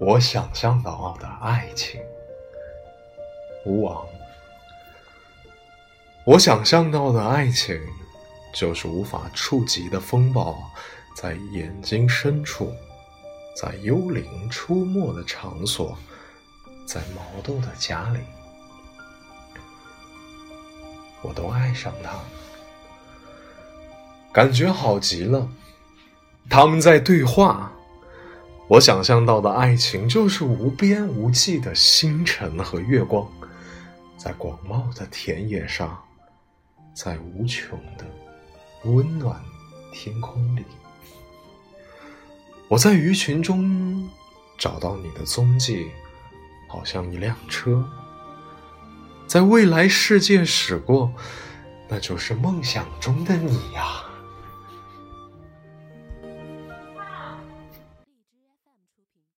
我想象到的爱情，吴王。我想象到的爱情，就是无法触及的风暴，在眼睛深处，在幽灵出没的场所，在毛豆的家里，我都爱上他，感觉好极了。他们在对话。我想象到的爱情，就是无边无际的星辰和月光，在广袤的田野上，在无穷的温暖天空里。我在鱼群中找到你的踪迹，好像一辆车，在未来世界驶过，那就是梦想中的你呀。